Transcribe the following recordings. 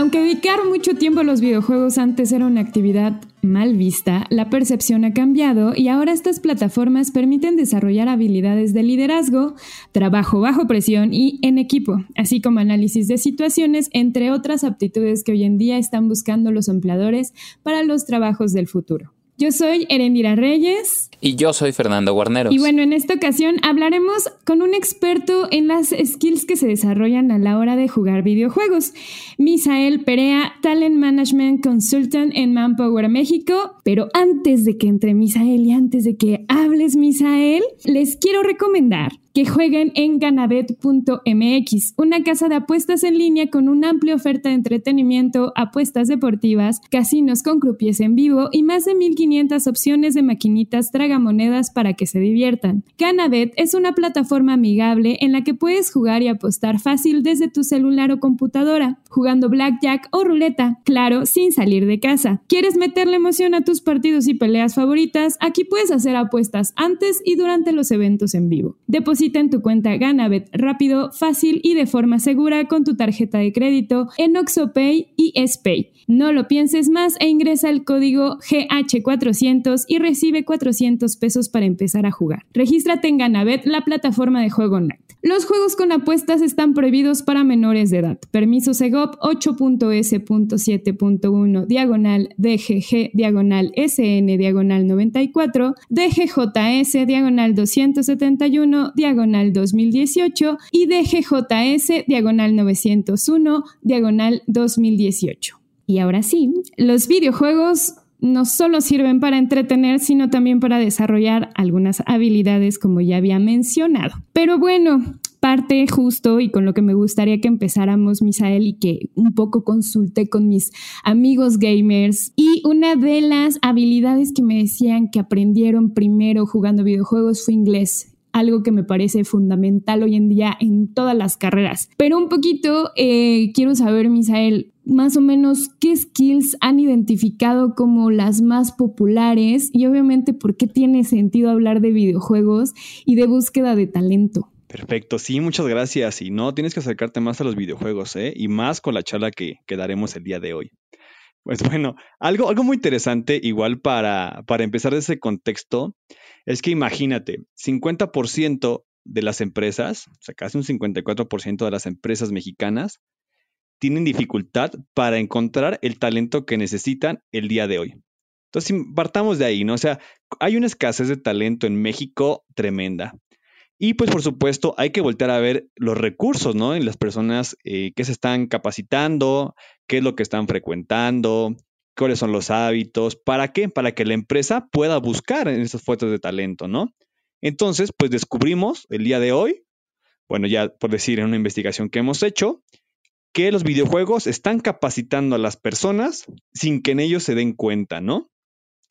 Aunque dedicar mucho tiempo a los videojuegos antes era una actividad mal vista, la percepción ha cambiado y ahora estas plataformas permiten desarrollar habilidades de liderazgo, trabajo bajo presión y en equipo, así como análisis de situaciones, entre otras aptitudes que hoy en día están buscando los empleadores para los trabajos del futuro. Yo soy Erendira Reyes. Y yo soy Fernando Guarneros. Y bueno, en esta ocasión hablaremos con un experto en las skills que se desarrollan a la hora de jugar videojuegos. Misael Perea, Talent Management Consultant en Manpower México. Pero antes de que entre Misael y antes de que hables Misael, les quiero recomendar que jueguen en ganabet.mx, una casa de apuestas en línea con una amplia oferta de entretenimiento, apuestas deportivas, casinos con croupiers en vivo y más de 1500 opciones de maquinitas tragamonedas para que se diviertan. Ganabet es una plataforma amigable en la que puedes jugar y apostar fácil desde tu celular o computadora, jugando blackjack o ruleta, claro, sin salir de casa. ¿Quieres meterle emoción a tus partidos y peleas favoritas? Aquí puedes hacer apuestas antes y durante los eventos en vivo. En tu cuenta Ganabet rápido, fácil y de forma segura con tu tarjeta de crédito en OxoPay y SPay. No lo pienses más e ingresa el código GH400 y recibe 400 pesos para empezar a jugar. Regístrate en Ganabet, la plataforma de juego online. Los juegos con apuestas están prohibidos para menores de edad. Permiso Segop 8.S.7.1 diagonal DGG diagonal SN diagonal 94 DGJS diagonal 271 diagonal 2018 y DGJS diagonal 901 diagonal 2018. Y ahora sí, los videojuegos no solo sirven para entretener, sino también para desarrollar algunas habilidades como ya había mencionado. Pero bueno, parte justo y con lo que me gustaría que empezáramos, Misael, y que un poco consulté con mis amigos gamers. Y una de las habilidades que me decían que aprendieron primero jugando videojuegos fue inglés algo que me parece fundamental hoy en día en todas las carreras. Pero un poquito eh, quiero saber, Misael, más o menos qué skills han identificado como las más populares y obviamente por qué tiene sentido hablar de videojuegos y de búsqueda de talento. Perfecto, sí, muchas gracias. Y no, tienes que acercarte más a los videojuegos, ¿eh? Y más con la charla que, daremos el día de hoy. Pues bueno, algo, algo muy interesante, igual para, para empezar de ese contexto, es que imagínate, 50% de las empresas, o sea, casi un 54% de las empresas mexicanas, tienen dificultad para encontrar el talento que necesitan el día de hoy. Entonces, partamos de ahí, ¿no? O sea, hay una escasez de talento en México tremenda. Y pues por supuesto hay que voltear a ver los recursos, ¿no? En las personas eh, que se están capacitando, qué es lo que están frecuentando, cuáles son los hábitos, ¿para qué? Para que la empresa pueda buscar en esas fuentes de talento, ¿no? Entonces, pues descubrimos el día de hoy, bueno, ya por decir en una investigación que hemos hecho, que los videojuegos están capacitando a las personas sin que en ellos se den cuenta, ¿no?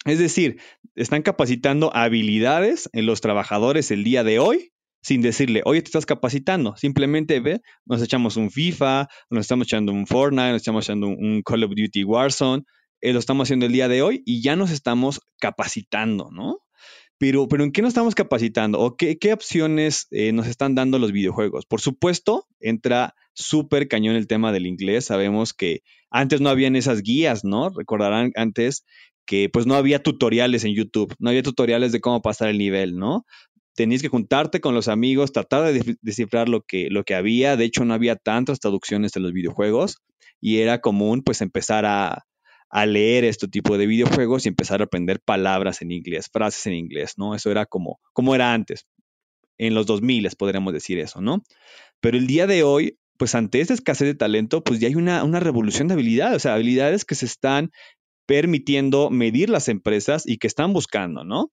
Es decir, están capacitando habilidades en los trabajadores el día de hoy sin decirle, oye, te estás capacitando. Simplemente ve, nos echamos un FIFA, nos estamos echando un Fortnite, nos estamos echando un Call of Duty Warzone, eh, lo estamos haciendo el día de hoy y ya nos estamos capacitando, ¿no? Pero, pero ¿en qué nos estamos capacitando? ¿O qué, opciones eh, nos están dando los videojuegos? Por supuesto, entra súper cañón el tema del inglés. Sabemos que antes no habían esas guías, ¿no? Recordarán antes que pues no había tutoriales en YouTube, no había tutoriales de cómo pasar el nivel, ¿no? Tenías que juntarte con los amigos, tratar de descifrar lo que, lo que había. De hecho, no había tantas traducciones de los videojuegos y era común pues empezar a, leer este tipo de videojuegos y empezar a aprender palabras en inglés, frases en inglés, ¿no? Eso era como, como era antes. En los 2000 podríamos decir eso, ¿no? Pero el día de hoy, pues ante esta escasez de talento, pues ya hay una, una revolución de habilidades, o sea, habilidades que se están permitiendo medir las empresas y que están buscando, ¿no?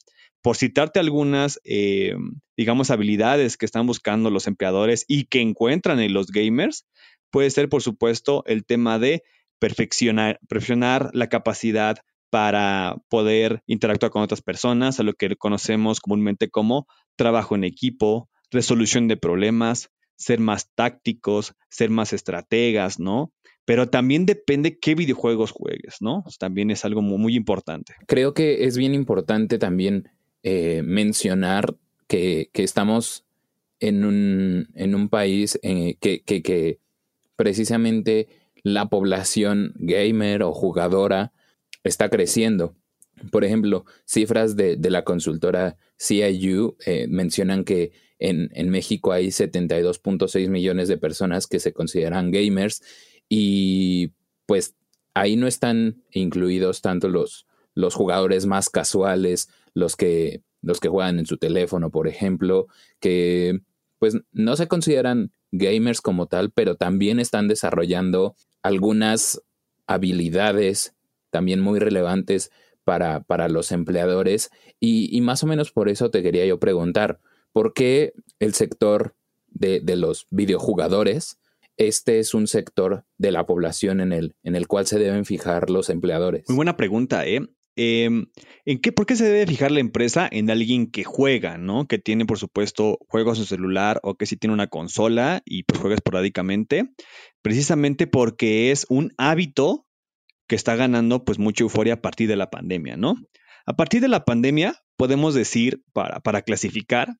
por citarte algunas, eh, digamos, habilidades que están buscando los empleadores y que encuentran en los gamers, puede ser, por supuesto, el tema de perfeccionar, perfeccionar la capacidad para poder interactuar con otras personas, a lo que conocemos comúnmente como trabajo en equipo, resolución de problemas, ser más tácticos, ser más estrategas, ¿no? pero también depende qué videojuegos juegues, ¿no? También es algo muy, importante. Creo que es bien importante también eh, mencionar que, estamos en un, en un país eh, que, que, precisamente la población gamer o jugadora está creciendo. Por ejemplo, cifras de, la consultora CIU eh, mencionan que en, en México hay 72.6 millones de personas que se consideran gamers y pues ahí no están incluidos tanto los, los jugadores más casuales, los que, los que juegan en su teléfono, por ejemplo, que pues no se consideran gamers como tal, pero también están desarrollando algunas habilidades también muy relevantes para, para los empleadores y, más o menos por eso te quería yo preguntar, ¿por qué el sector de, de los videojugadores este es un sector de la población en el, en el cual se deben fijar los empleadores? Muy buena pregunta, ¿eh? Em, ¿en qué, ¿Por qué se debe fijar la empresa en alguien que juega, ¿no? Que tiene, por supuesto, juegos en celular o que sí tiene una consola y pues juega esporádicamente. Precisamente porque es un hábito que está ganando pues mucha euforia a partir de la pandemia, ¿no? A partir de la pandemia podemos decir, para, para clasificar,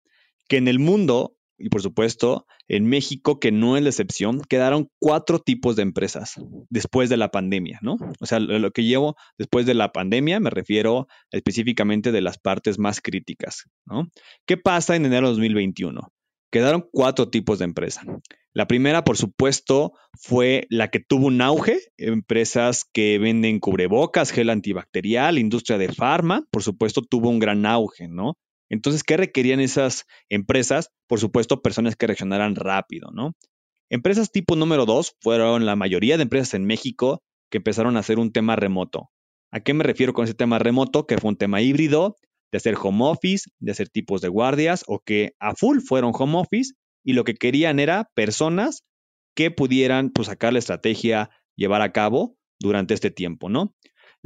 que en el mundo y por supuesto, en México, que no es la excepción, quedaron cuatro tipos de empresas después de la pandemia, ¿no? O sea, lo que llevo después de la pandemia me refiero específicamente de las partes más críticas, ¿no? ¿Qué pasa en enero de 2021? Quedaron cuatro tipos de empresa. La primera, por supuesto, fue la que tuvo un auge, empresas que venden cubrebocas, gel antibacterial, industria de farma, por supuesto, tuvo un gran auge, ¿no? Entonces, ¿qué requerían esas empresas? Por supuesto, personas que reaccionaran rápido, ¿no? Empresas tipo número dos fueron la mayoría de empresas en México que empezaron a hacer un tema remoto. ¿A qué me refiero con ese tema remoto? Que fue un tema híbrido, de hacer home office, de hacer tipos de guardias, o que a full fueron home office y lo que querían era personas que pudieran pues, sacar la estrategia, llevar a cabo durante este tiempo, ¿no?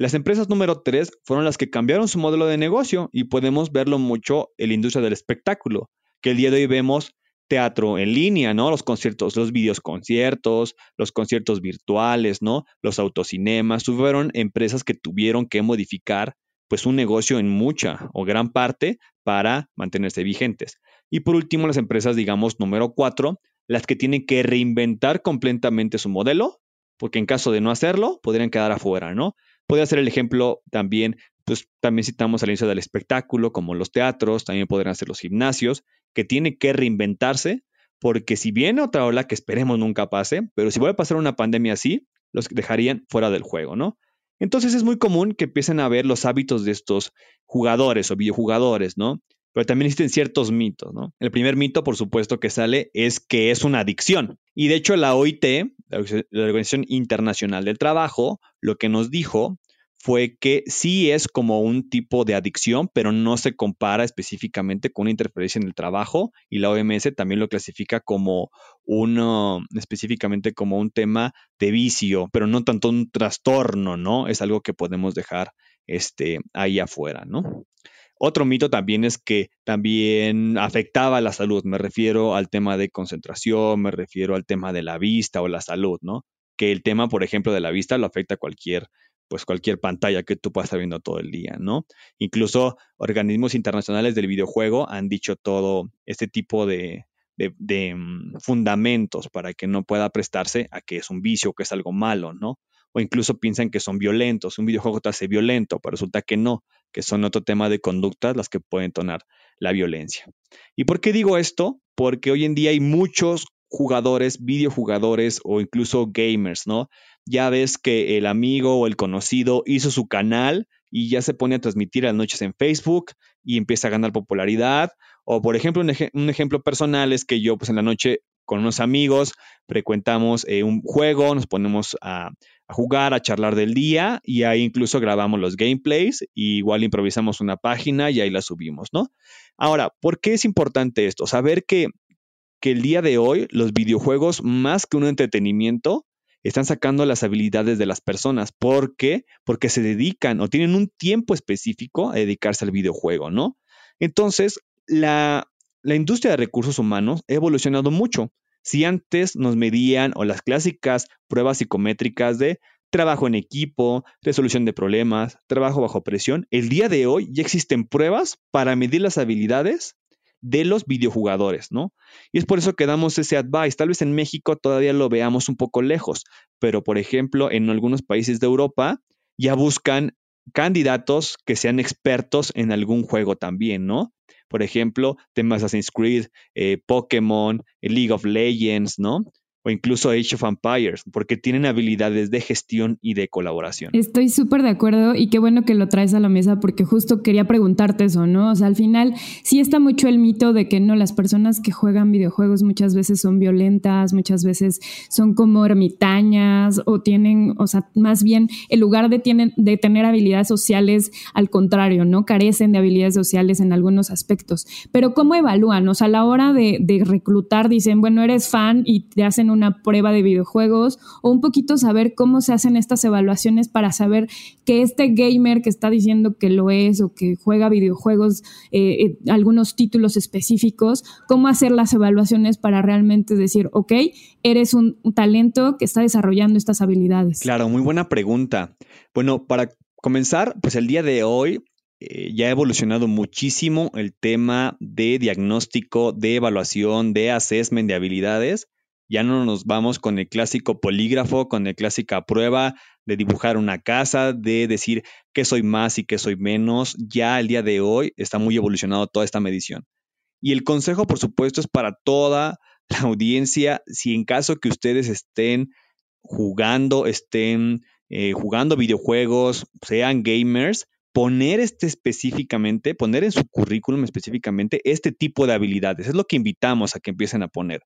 Las empresas número 3 fueron las que cambiaron su modelo de negocio y podemos verlo mucho en la industria del espectáculo, que el día de hoy vemos teatro en línea, ¿no? Los conciertos, los videos conciertos, los conciertos virtuales, ¿no? Los autocinemas, fueron empresas que tuvieron que modificar pues un negocio en mucha o gran parte para mantenerse vigentes. Y por último, las empresas, digamos, número 4, las que tienen que reinventar completamente su modelo, porque en caso de no hacerlo, podrían quedar afuera, ¿no? Puede ser el ejemplo también, pues también citamos al inicio del espectáculo, como los teatros, también podrían ser los gimnasios, que tienen que reinventarse, porque si viene otra ola que esperemos nunca pase, pero si vuelve a pasar una pandemia así, los dejarían fuera del juego, ¿no? Entonces es muy común que empiecen a ver los hábitos de estos jugadores o videojugadores, ¿no? Pero también existen ciertos mitos, ¿no? El primer mito, por supuesto, que sale es que es una adicción. Y de hecho la OIT, la Organización Internacional del Trabajo, lo que nos dijo fue que sí es como un tipo de adicción, pero no se compara específicamente con una interferencia en el trabajo y la OMS también lo clasifica como uno, específicamente como un tema de vicio, pero no tanto un trastorno, ¿no? Es algo que podemos dejar este, ahí afuera, ¿no? Otro mito también es que también afectaba la salud. Me refiero al tema de concentración, me refiero al tema de la vista o la salud, ¿no? Que el tema, por ejemplo, de la vista lo afecta a cualquier pues cualquier pantalla que tú puedas estar viendo todo el día, ¿no? Incluso organismos internacionales del videojuego han dicho todo este tipo de, mm, fundamentos para que no pueda prestarse a que es un vicio, que es algo malo, ¿no? O incluso piensan que son violentos, un videojuego te hace violento, pero resulta que no, que son otro tema de conductas las que pueden tonar la violencia. ¿Y por qué digo esto? Porque hoy en día hay muchos jugadores, videojugadores o incluso gamers, ¿no? Ya ves que el amigo o el conocido hizo su canal y ya se pone a transmitir a las noches en Facebook y empieza a ganar popularidad. O por ejemplo, un, ejemplo personal es que yo pues en la noche con unos amigos frecuentamos eh, un juego, nos ponemos a, jugar, a charlar del día y ahí incluso grabamos los gameplays igual improvisamos una página y ahí la subimos, ¿no? Ahora, ¿por qué es importante esto? Saber que que el día de hoy los videojuegos, más que un entretenimiento, están sacando las habilidades de las personas. ¿Por qué? Porque se dedican o tienen un tiempo específico a dedicarse al videojuego, ¿no? Entonces, la, la industria de recursos humanos ha evolucionado mucho. Si antes nos medían o las clásicas pruebas psicométricas de trabajo en equipo, resolución de problemas, trabajo bajo presión, el día de hoy ya existen pruebas para medir las habilidades de los videojugadores, ¿no? Y es por eso que damos ese advice. Tal vez en México todavía lo veamos un poco lejos, pero por ejemplo, en algunos países de Europa ya buscan candidatos que sean expertos en algún juego también, ¿no? Por ejemplo, temas Assassin's Creed, eh, Pokémon, League of Legends, ¿no? O incluso Age of Empires, porque tienen habilidades de gestión y de colaboración. Estoy súper de acuerdo y qué bueno que lo traes a la mesa porque justo quería preguntarte eso, ¿no? O sea, al final sí está mucho el mito de que no, las personas que juegan videojuegos muchas veces son violentas, muchas veces son como ermitañas o tienen, o sea, más bien en lugar de, tienen, de tener habilidades sociales, al contrario, ¿no? Carecen de habilidades sociales en algunos aspectos. Pero ¿cómo evalúan? O sea, a la hora de, de reclutar dicen, bueno, eres fan y te hacen una prueba de videojuegos o un poquito saber cómo se hacen estas evaluaciones para saber que este gamer que está diciendo que lo es o que juega videojuegos, eh, eh, algunos títulos específicos, cómo hacer las evaluaciones para realmente decir, ok, eres un, talento que está desarrollando estas habilidades. Claro, muy buena pregunta. Bueno, para comenzar, pues el día de hoy eh, ya ha evolucionado muchísimo el tema de diagnóstico, de evaluación, de assessment de habilidades. Ya no nos vamos con el clásico polígrafo, con la clásica prueba de dibujar una casa, de decir qué soy más y qué soy menos. Ya el día de hoy está muy evolucionado toda esta medición. Y el consejo, por supuesto, es para toda la audiencia, si en caso que ustedes estén jugando, estén eh, jugando videojuegos, sean gamers, poner este específicamente, poner en su currículum específicamente este tipo de habilidades. Es lo que invitamos a que empiecen a poner.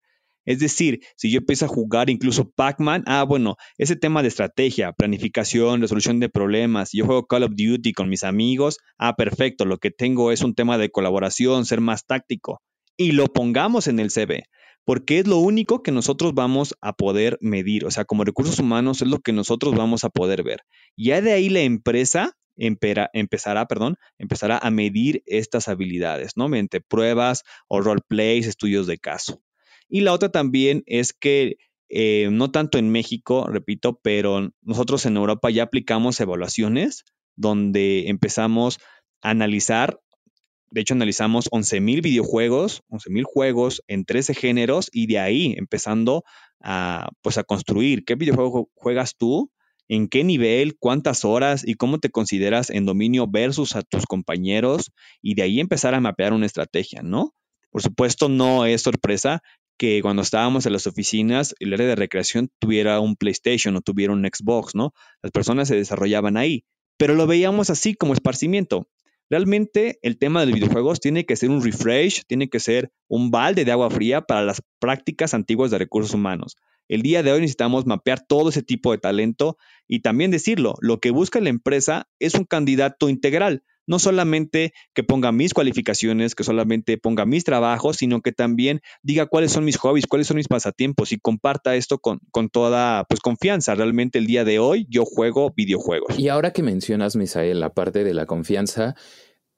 Es decir, si yo empiezo a jugar incluso Pac-Man, ah, bueno, ese tema de estrategia, planificación, resolución de problemas, yo juego Call of Duty con mis amigos, ah, perfecto, lo que tengo es un tema de colaboración, ser más táctico, y lo pongamos en el CV, porque es lo único que nosotros vamos a poder medir, o sea, como recursos humanos es lo que nosotros vamos a poder ver. Ya de ahí la empresa empezará, perdón, empezará a medir estas habilidades, ¿no? Mediante pruebas o roleplays, estudios de caso. Y la otra también es que eh, no tanto en México, repito, pero nosotros en Europa ya aplicamos evaluaciones donde empezamos a analizar, de hecho analizamos 11.000 videojuegos, 11.000 juegos en 13 géneros y de ahí empezando a, pues a construir qué videojuego juegas tú, en qué nivel, cuántas horas y cómo te consideras en dominio versus a tus compañeros y de ahí empezar a mapear una estrategia, ¿no? Por supuesto, no es sorpresa que cuando estábamos en las oficinas, el área de recreación tuviera un PlayStation o tuviera un Xbox, ¿no? Las personas se desarrollaban ahí, pero lo veíamos así como esparcimiento. Realmente el tema de los videojuegos tiene que ser un refresh, tiene que ser un balde de agua fría para las prácticas antiguas de recursos humanos. El día de hoy necesitamos mapear todo ese tipo de talento y también decirlo, lo que busca la empresa es un candidato integral, no solamente que ponga mis cualificaciones, que solamente ponga mis trabajos, sino que también diga cuáles son mis hobbies, cuáles son mis pasatiempos y comparta esto con, toda pues, confianza. Realmente el día de hoy yo juego videojuegos. Y ahora que mencionas, Misael, la parte de la confianza,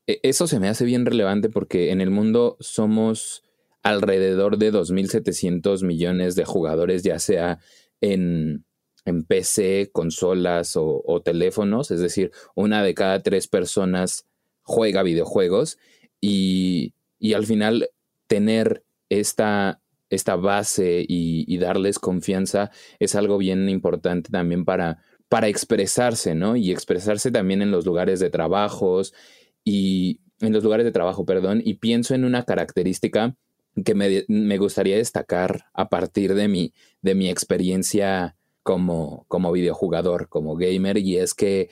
e, eso se me hace bien relevante porque en el mundo somos alrededor de 2.700 millones de jugadores, ya sea en en PC, consolas o, teléfonos, es decir, una de cada tres personas juega videojuegos y, al final tener esta, esta base y, darles confianza es algo bien importante también para, para expresarse, ¿no? Y expresarse también en los lugares de trabajos y en los lugares de trabajo, perdón, y pienso en una característica que me, me gustaría destacar a partir de mi, de mi experiencia como, como videojugador, como gamer, y es que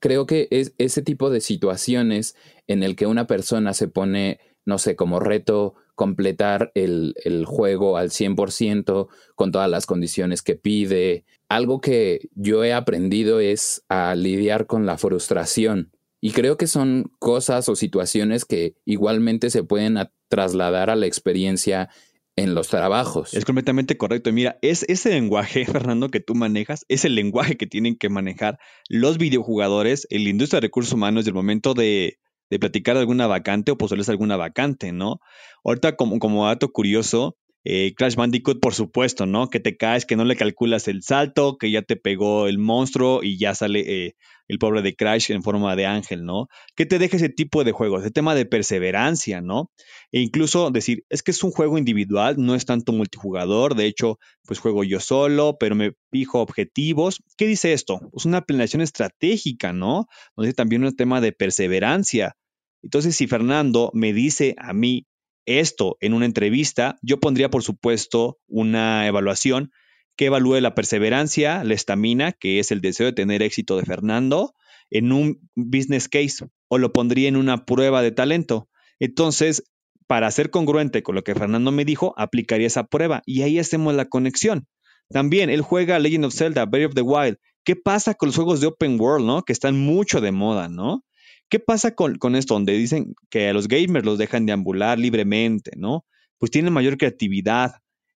creo que es ese tipo de situaciones en el que una persona se pone, no sé, como reto completar el, el juego al 100% con todas las condiciones que pide. Algo que yo he aprendido es a lidiar con la frustración. Y creo que son cosas o situaciones que igualmente se pueden trasladar a la experiencia en los trabajos. Es completamente correcto. mira, es ese lenguaje, Fernando, que tú manejas, es el lenguaje que tienen que manejar los videojugadores en la industria de recursos humanos del momento de, de platicar alguna vacante o poseerles alguna vacante, ¿no? Ahorita, como, como dato curioso, Eh, Crash Bandicoot, por supuesto, ¿no? Que te caes, que no le calculas el salto, que ya te pegó el monstruo y ya sale eh, el pobre de Crash en forma de ángel, ¿no? Que te deje ese tipo de juegos, ese tema de perseverancia, ¿no? E incluso decir, es que es un juego individual, no es tanto multijugador, de hecho, pues juego yo solo, pero me fijo objetivos. ¿Qué dice esto? Es una planeación estratégica, ¿no? Donde también un tema de perseverancia. Entonces, si Fernando me dice a mí, esto en una entrevista, yo pondría, por supuesto, una evaluación que evalúe la perseverancia, la estamina, que es el deseo de tener éxito de Fernando, en un business case o lo pondría en una prueba de talento. Entonces, para ser congruente con lo que Fernando me dijo, aplicaría esa prueba y ahí hacemos la conexión. También él juega Legend of Zelda, Breath of the Wild. ¿Qué pasa con los juegos de open world, no? Que están mucho de moda, ¿no? ¿Qué pasa con, esto? Donde dicen que a los gamers los dejan deambular libremente, ¿no? Pues tienen mayor creatividad,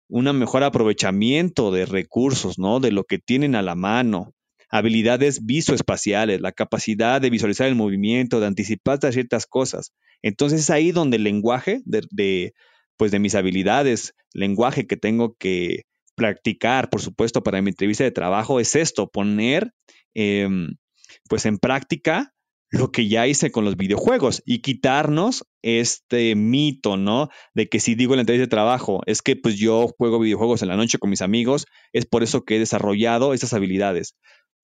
un mejor aprovechamiento de recursos, ¿no? De lo que tienen a la mano, habilidades visoespaciales, la capacidad de visualizar el movimiento, de anticiparse a ciertas cosas. Entonces es ahí donde el lenguaje de, pues de mis habilidades, lenguaje que tengo que practicar, por supuesto, para mi entrevista de trabajo, es esto, poner em, pues en práctica lo que ya hice con los videojuegos y quitarnos este mito, ¿no? De que si digo en la entrevista de trabajo, es que pues yo juego videojuegos en la noche con mis amigos, es por eso que he desarrollado esas habilidades.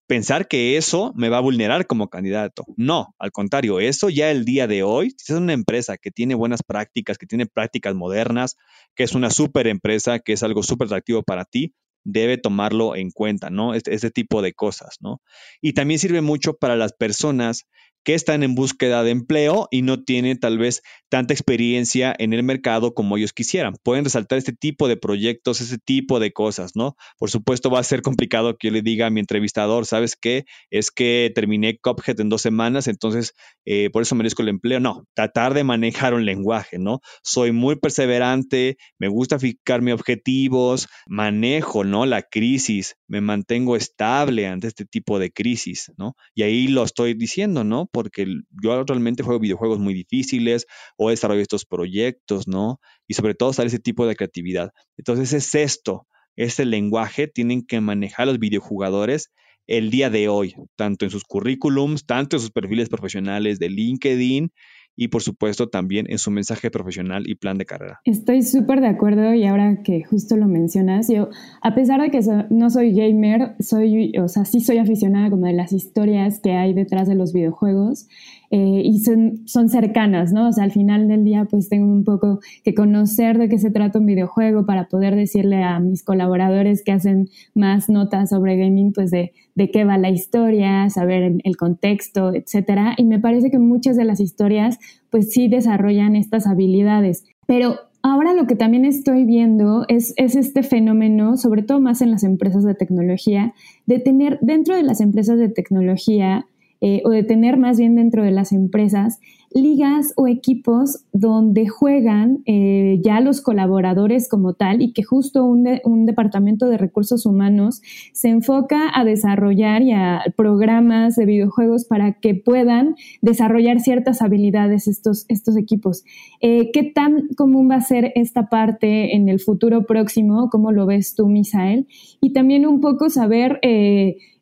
Pensar que eso me va a vulnerar como candidato. No, al contrario, eso ya el día de hoy, si es una empresa que tiene buenas prácticas, que tiene prácticas modernas, que es una súper empresa, que es algo súper atractivo para ti, debe tomarlo en cuenta, ¿no? Este, este, tipo de cosas, ¿no? Y también sirve mucho para las personas que están en búsqueda de empleo y no tienen tal vez tanta experiencia en el mercado como ellos quisieran. Pueden resaltar este tipo de proyectos, ese tipo de cosas, ¿no? Por supuesto va a ser complicado que yo le diga a mi entrevistador, ¿sabes qué? Es que terminé Cophead en dos semanas, entonces eh, por eso merezco el empleo. No, tratar de manejar un lenguaje, ¿no? Soy muy perseverante, me gusta fijarme objetivos, manejo, ¿no? La crisis, me mantengo estable ante este tipo de crisis, ¿no? Y ahí lo estoy diciendo, ¿no? Porque yo actualmente juego videojuegos muy difíciles o desarrollo estos proyectos, ¿no? Y sobre todo sale ese tipo de creatividad. Entonces es esto, este lenguaje tienen que manejar los videojugadores el día de hoy, tanto en sus currículums, tanto en sus perfiles profesionales de LinkedIn y por supuesto también en su mensaje profesional y plan de carrera. Estoy súper de acuerdo y ahora que justo lo mencionas, yo a pesar de que no soy gamer, soy, o sea, sí soy aficionada como de las historias que hay detrás de los videojuegos eh, y son, son cercanas, ¿no? O sea, al final del día pues tengo un poco que conocer de qué se trata un videojuego para poder decirle a mis colaboradores que hacen más notas sobre gaming, pues de, de qué va la historia, saber el contexto, etcétera. Y me parece que muchas de las historias pues sí desarrollan estas habilidades. Pero ahora lo que también estoy viendo es, es, este fenómeno, sobre todo más en las empresas de tecnología, de tener dentro de las empresas de tecnología eh, o de tener más bien dentro de las empresas ligas o equipos donde juegan eh, ya los colaboradores como tal y que justo un, un, departamento de recursos humanos se enfoca a desarrollar ya programas de videojuegos para que puedan desarrollar ciertas habilidades estos, estos equipos. Eh, ¿Qué tan común va a ser esta parte en el futuro próximo? ¿Cómo lo ves tú, Misael? Y también un poco saber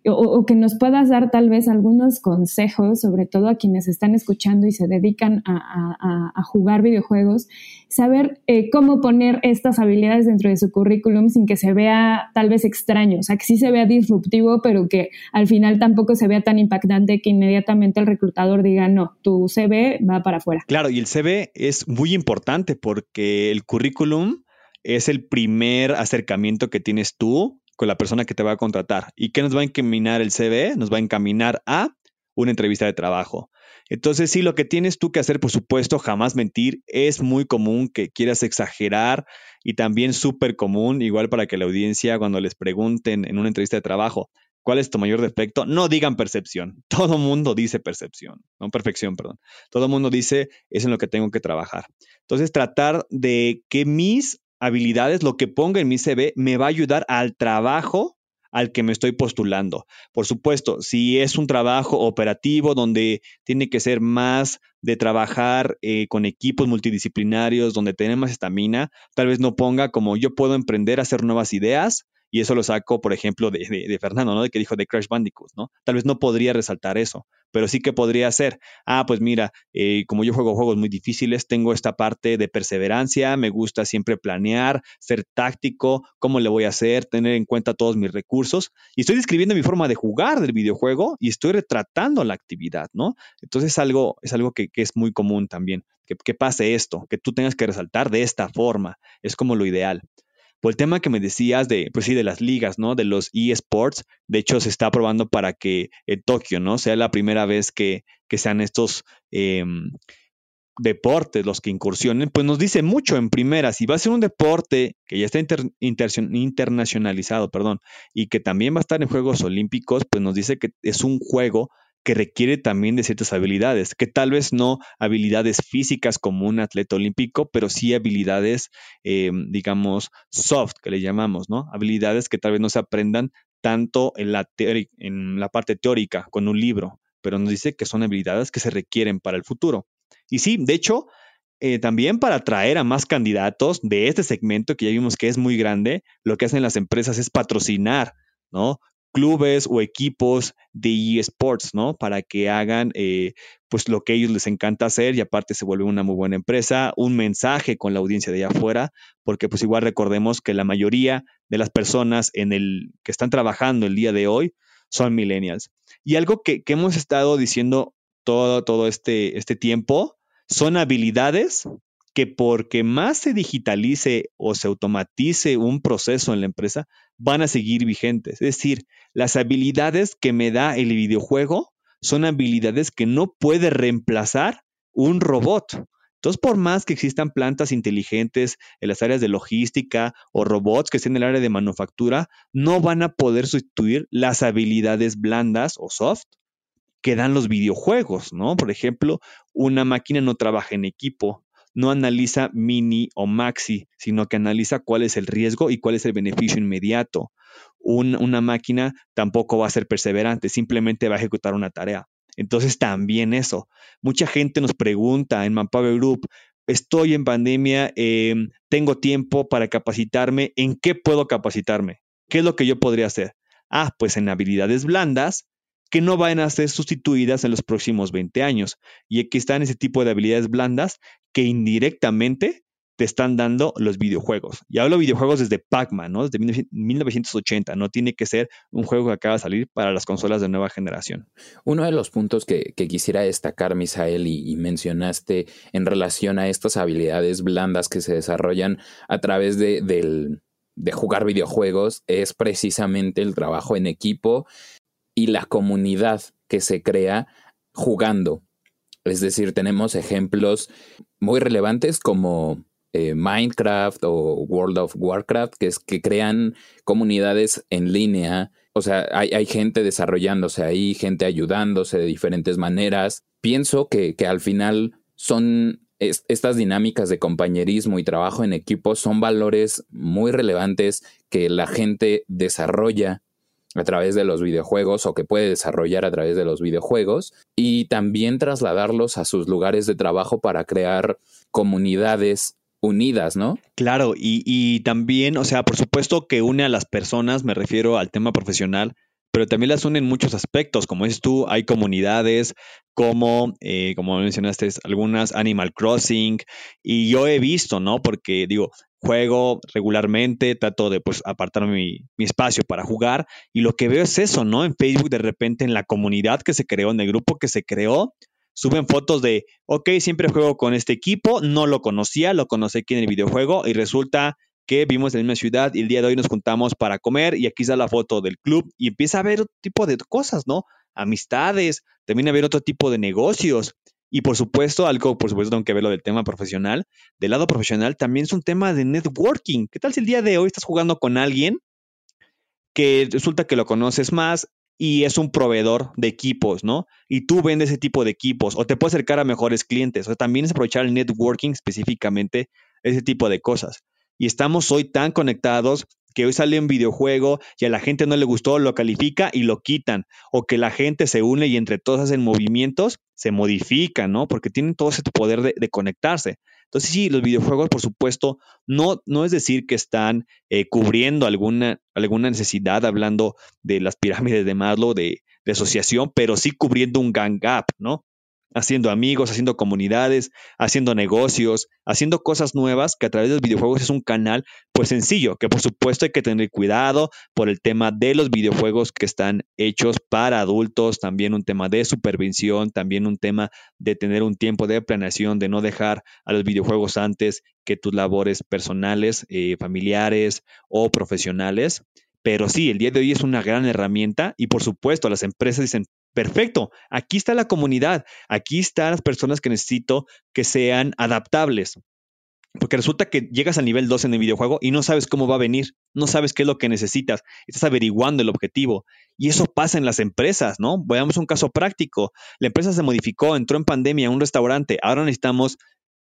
o, que nos puedas dar tal vez algunos consejos, sobre todo a quienes están escuchando y se dedican a, jugar videojuegos, saber eh, cómo poner estas habilidades dentro de su currículum sin que se vea tal vez extraño, o sea, que sí se vea disruptivo, pero que al final tampoco se vea tan impactante que inmediatamente el reclutador diga, no, tu CV va para afuera. Claro, y el CV es muy importante porque el currículum es el primer acercamiento que tienes tú con la persona que te va a contratar. ¿Y qué nos va a encaminar el CV? Nos va a encaminar a una entrevista de trabajo. Entonces, sí, lo que tienes tú que hacer, por supuesto, jamás mentir. Es muy común que quieras exagerar y también súper común, igual para que la audiencia, cuando les pregunten en una entrevista de trabajo, ¿cuál es tu mayor defecto? No digan percepción. Todo mundo dice percepción, no perfección, perdón. Todo mundo dice, es en lo que tengo que trabajar. Entonces, tratar de que mis habilidades, lo que ponga en mi CV, me va a ayudar al trabajo al que me estoy postulando. Por supuesto, si es un trabajo operativo donde tiene que ser más de trabajar eh, con equipos multidisciplinarios, donde tenemos estamina, tal vez no ponga como yo puedo emprender hacer nuevas ideas, y eso lo saco, por ejemplo, de, Fernando, ¿no? De que dijo de Crash Bandicoot, ¿no? Tal vez no podría resaltar eso, pero sí que podría ser, ah, pues mira, eh, como yo juego juegos muy difíciles, tengo esta parte de perseverancia, me gusta siempre planear, ser táctico, cómo le voy a hacer, tener en cuenta todos mis recursos, y estoy describiendo mi forma de jugar del videojuego y estoy retratando la actividad, ¿no? Entonces es algo, es algo que, es muy común también, que pase esto, que tú tengas que resaltar de esta forma, es como lo ideal. Por el tema que me decías de, pues sí, de las ligas, ¿no? De los eSports, de hecho se está aprobando para que en Tokio, ¿no? Sea la primera vez que, sean estos em, deportes los que incursionen, pues nos dice mucho en primera, si va a ser un deporte que ya está internacionalizado, perdón, y que también va a estar en Juegos Olímpicos, pues nos dice que es un juego que requiere también de ciertas habilidades, que tal vez no habilidades físicas como un atleta olímpico, pero sí habilidades, em, digamos, soft, que le llamamos, ¿no? Habilidades que tal vez no se aprendan tanto en la, en la parte teórica con un libro, pero nos dice que son habilidades que se requieren para el futuro. Y sí, de hecho, eh, también para atraer a más candidatos de este segmento que ya vimos que es muy grande, lo que hacen las empresas es patrocinar, ¿no? Clubes o equipos de eSports, ¿no? Para que hagan eh, pues lo que a ellos les encanta hacer y aparte se vuelve una muy buena empresa, un mensaje con la audiencia de allá afuera, porque pues igual recordemos que la mayoría de las personas en el que están trabajando el día de hoy son millennials. Y algo que, que hemos estado diciendo todo, todo este, este tiempo son habilidades que porque más se digitalice o se automatice un proceso en la empresa, van a seguir vigentes. Es decir, las habilidades que me da el videojuego son habilidades que no puede reemplazar un robot. Entonces, por más que existan plantas inteligentes en las áreas de logística o robots que estén en el área de manufactura, no van a poder sustituir las habilidades blandas o soft que dan los videojuegos, ¿no? Por ejemplo, una máquina no trabaja en equipo, no analiza mini o maxi, sino que analiza cuál es el riesgo y cuál es el beneficio inmediato. una máquina tampoco va a ser perseverante, simplemente va a ejecutar una tarea. Entonces también eso. Mucha gente nos pregunta en Manpower Group, estoy en pandemia, em, tengo tiempo para capacitarme, ¿en qué puedo capacitarme? ¿Qué es lo que yo podría hacer? Ah, pues en habilidades blandas, que no van a ser sustituidas en los próximos 20 años. Y aquí están ese tipo de habilidades blandas que indirectamente te están dando los videojuegos. Y hablo de videojuegos desde Pac-Man, ¿no? Desde 1980. No tiene que ser un juego que acaba de salir para las consolas de nueva generación. Uno de los puntos que, quisiera destacar, Misael, y, mencionaste en relación a estas habilidades blandas que se desarrollan a través de, de jugar videojuegos, es precisamente el trabajo en equipo y la comunidad que se crea jugando. Es decir, tenemos ejemplos muy relevantes como eh, Minecraft o World of Warcraft, que es que crean comunidades en línea. O sea, hay, gente desarrollándose ahí, gente ayudándose de diferentes maneras. Pienso que, que al final son estas dinámicas de compañerismo y trabajo en equipo son valores muy relevantes que la gente desarrolla a través de los videojuegos o que puede desarrollar a través de los videojuegos y también trasladarlos a sus lugares de trabajo para crear comunidades unidas, ¿no? Claro, y, también, o sea, por supuesto que une a las personas, me refiero al tema profesional, pero también las une en muchos aspectos, como dices tú, hay comunidades como, eh, como mencionaste, algunas Animal Crossing, y yo he visto, ¿no? Porque digo, juego regularmente, trato de pues apartar mi, espacio para jugar y lo que veo es eso, ¿no? En Facebook de repente en la comunidad que se creó, en el grupo que se creó, suben fotos de, ok, siempre juego con este equipo, no lo conocía, lo conocí aquí en el videojuego y resulta que vimos en la misma ciudad y el día de hoy nos juntamos para comer y aquí está la foto del club y empieza a ver otro tipo de cosas, ¿no? Amistades, también a ver otro tipo de negocios y por supuesto, algo, por supuesto, tengo que verlo del tema profesional. Del lado profesional también es un tema de networking. ¿Qué tal si el día de hoy estás jugando con alguien que resulta que lo conoces más y es un proveedor de equipos, ¿no? Y tú vendes ese tipo de equipos o te puede acercar a mejores clientes. O también es aprovechar el networking específicamente, ese tipo de cosas. Y estamos hoy tan conectados que hoy sale un videojuego y a la gente no le gustó, lo califica y lo quitan, o que la gente se une y entre todos hacen movimientos, se modifican, ¿no? Porque tienen todo ese poder de, conectarse. Entonces sí, los videojuegos, por supuesto, no, no es decir que están eh, cubriendo alguna, alguna necesidad, hablando de las pirámides de Maslow, de, de asociación, pero sí cubriendo un gang gap, ¿no? Haciendo amigos, haciendo comunidades, haciendo negocios, haciendo cosas nuevas que a través de los videojuegos es un canal pues sencillo, que por supuesto hay que tener cuidado por el tema de los videojuegos que están hechos para adultos, también un tema de supervisión, también un tema de tener un tiempo de planeación, de no dejar a los videojuegos antes que tus labores personales, eh, familiares o profesionales. Pero sí, el día de hoy es una gran herramienta y por supuesto las empresas dicen, perfecto, aquí está la comunidad, aquí están las personas que necesito que sean adaptables. Porque resulta que llegas al nivel 2 en el videojuego y no sabes cómo va a venir, no sabes qué es lo que necesitas, estás averiguando el objetivo. Y eso pasa en las empresas, ¿no? Veamos un caso práctico. La empresa se modificó, entró en pandemia un restaurante, ahora necesitamos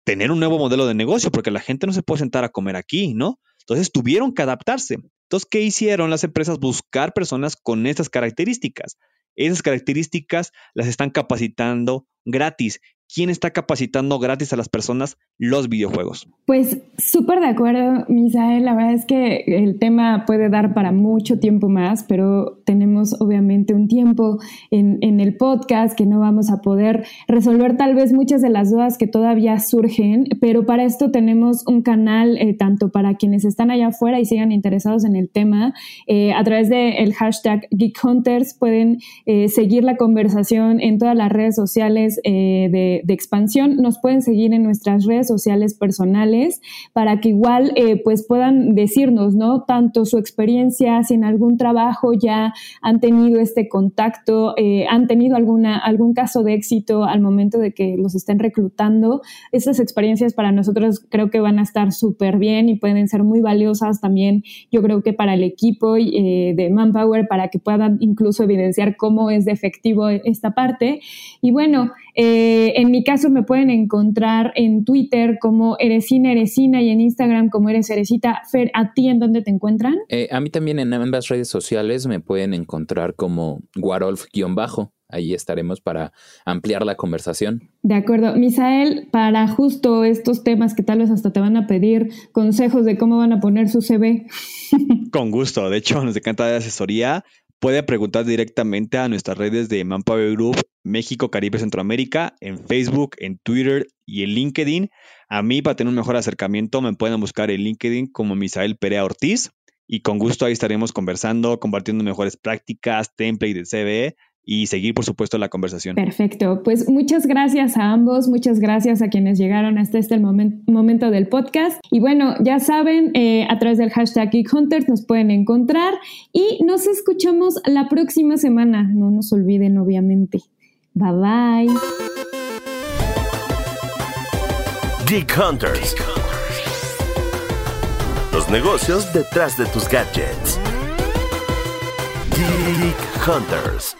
tener un nuevo modelo de negocio porque la gente no se puede sentar a comer aquí, ¿no? Entonces tuvieron que adaptarse. Entonces, ¿qué hicieron las empresas? Buscar personas con estas características. Esas características las están capacitando gratis ¿Quién está capacitando gratis a las personas los videojuegos? Pues súper de acuerdo, Misael. La verdad es que el tema puede dar para mucho tiempo más, pero tenemos obviamente un tiempo en, el podcast que no vamos a poder resolver tal vez muchas de las dudas que todavía surgen, pero para esto tenemos un canal eh, tanto para quienes están allá afuera y sigan interesados en el tema. Eh, a través del hashtag Geek Hunters pueden eh, seguir la conversación en todas las redes sociales de de, expansión, nos pueden seguir en nuestras redes sociales personales para que igual eh, pues puedan decirnos, ¿no? Tanto su experiencia, si en algún trabajo ya han tenido este contacto, eh, han tenido alguna, algún caso de éxito al momento de que los estén reclutando. Esas experiencias para nosotros creo que van a estar súper bien y pueden ser muy valiosas también, yo creo que para el equipo eh, de Manpower, para que puedan incluso evidenciar cómo es de efectivo esta parte. Y bueno, en en mi caso me pueden encontrar en Twitter como Eresina Eresina y en Instagram como Eres Eresita. Fer, ¿a ti en dónde te encuentran? Eh, a mí también en ambas redes sociales me pueden encontrar como Warolf-bajo. Ahí estaremos para ampliar la conversación. De acuerdo. Misael, para justo estos temas que tal vez hasta te van a pedir consejos de cómo van a poner su CV. Con gusto. De hecho, nos encanta de asesoría puede preguntar directamente a nuestras redes de Manpower Group México, Caribe, Centroamérica, en Facebook, en Twitter y en LinkedIn. A mí, para tener un mejor acercamiento, me pueden buscar en LinkedIn como Misael Perea Ortiz y con gusto ahí estaremos conversando, compartiendo mejores prácticas, templates de CVE y seguir, por supuesto, la conversación. Perfecto. Pues muchas gracias a ambos, muchas gracias a quienes llegaron hasta este momento del podcast. Y bueno, ya saben, eh, a través del hashtag GeekHunters nos pueden encontrar y nos escuchamos la próxima semana. No nos olviden, obviamente. Bye bye. Geek Hunters. Los negocios detrás de tus gadgets. Geek Hunters.